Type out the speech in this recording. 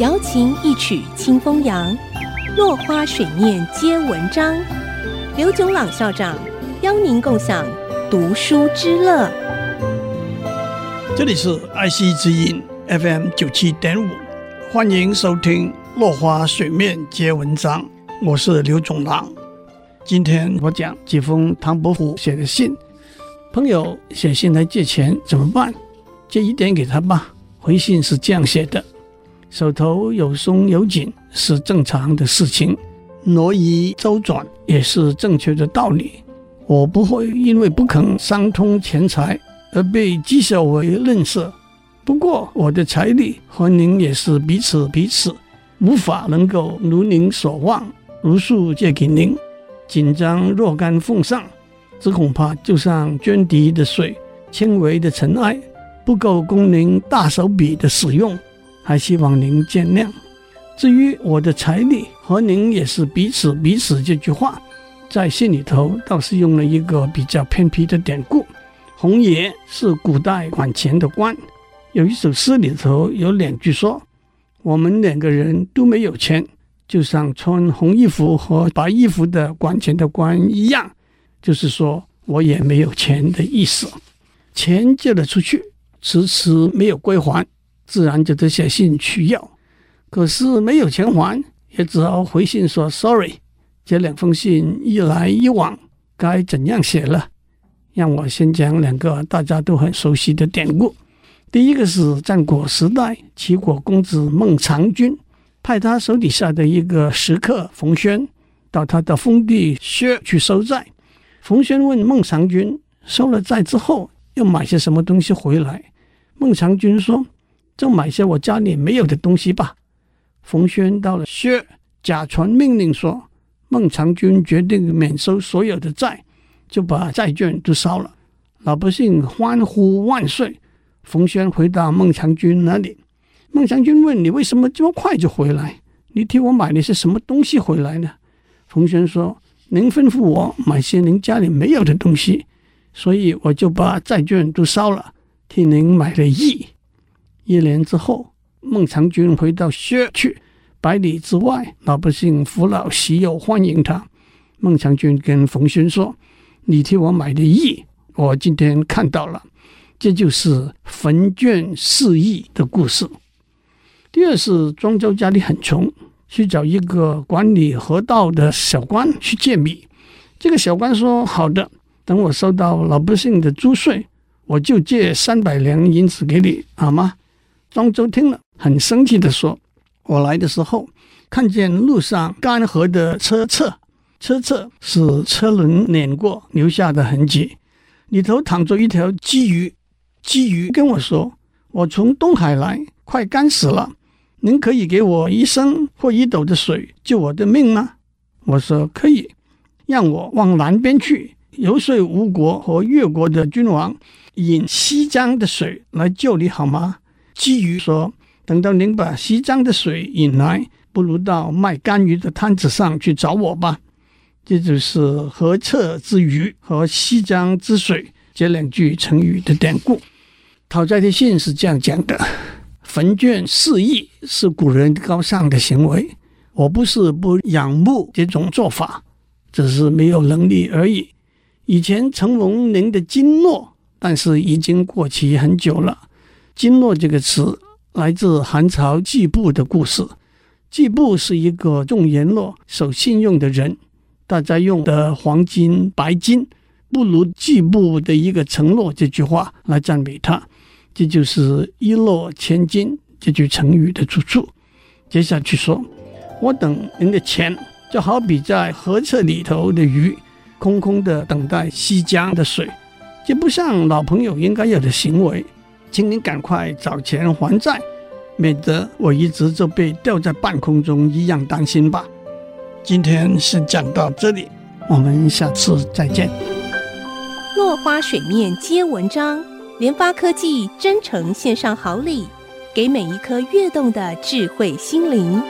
瑶琴一曲清风扬，落花水面皆文章。刘炯朗校长邀您共享读书之乐。这里是爱惜之音 FM 九七点五，欢迎收听《落花水面皆文章》，我是刘炯朗。今天我讲几封唐伯虎写的信。朋友写信来借钱怎么办？借一点给他吧。回信是这样写的。手头有松有紧是正常的事情，挪移周转也是正确的道理。我不会因为不肯商通钱财而被讥笑为吝啬。不过我的财力和您也是彼此彼此，无法能够如您所望，如数借给您。紧张若干奉上，只恐怕就像涓滴的水，轻微的尘埃，不够供您大手笔的使用。还希望您见谅。至于我的财力和您也是彼此彼此这句话，在信里头倒是用了一个比较偏僻的典故。红爷是古代管钱的官，有一首诗里头有两句说：“我们两个人都没有钱，就像穿红衣服和白衣服的管钱的官一样。”就是说我也没有钱的意思。钱借了出去，迟迟没有归还。自然就得写信去要，可是没有钱还，也只好回信说 sorry。这两封信一来一往，该怎样写了？让我先讲两个大家都很熟悉的典故。第一个是战国时代，齐国公子孟尝君派他手底下的一个食客冯諼到他的封地薛去收债。冯諼问孟尝君，收了债之后要买些什么东西回来？孟尝君说。就买些我家里没有的东西吧。冯轩到了薛，假传命令说，孟尝君决定免收所有的债，就把债券都烧了。老百姓欢呼万岁。冯轩回到孟尝君那里，孟尝君问，你为什么这么快就回来？你替我买了些什么东西回来呢？冯轩说，您吩咐我买些您家里没有的东西，所以我就把债券都烧了，替您买了义。一年之后，孟尝君回到薛去，百里之外，老百姓扶老携幼欢迎他。孟尝君跟冯諼说：“你替我买的义，我今天看到了，这就是焚卷释义的故事。”第二是庄周家里很穷，去找一个管理河道的小官去借米。这个小官说：“好的，等我收到老百姓的租税，我就借三百两银子给你，好吗？”庄周听了，很生气地说：“我来的时候，看见路上干涸的车侧，车侧是车轮碾过留下的痕迹，里头躺着一条鲫鱼。鲫鱼跟我说：‘我从东海来，快干死了，您可以给我一升或一斗的水救我的命吗？’我说可以，让我往南边去，游说吴国和越国的君王，引西江的水来救你好吗？”鲫鱼说：“等到您把西江的水引来，不如到卖干鱼的摊子上去找我吧。”这就是“河侧之鱼”和“西江之水”这两句成语的典故。讨债的信是这样讲的：“焚卷释义是古人高尚的行为，我不是不仰慕这种做法，只是没有能力而已。以前承蒙您的经诺，但是已经过期很久了。”金诺这个词来自汉朝季布的故事。季布是一个重言诺、守信用的人，大家用的黄金、白金不如季布的一个承诺这句话来赞美他。这就是“一诺千金”这句成语的出处。接下去说，我等您的钱就好比在河侧里头的鱼，空空的等待西江的水，这不像老朋友应该有的行为。请您赶快找钱还债，免得我一直就被吊在半空中一样担心吧。今天先讲到这里，我们下次再见。落花水面皆文章，联发科技真诚献上好礼，给每一颗跃动的智慧心灵。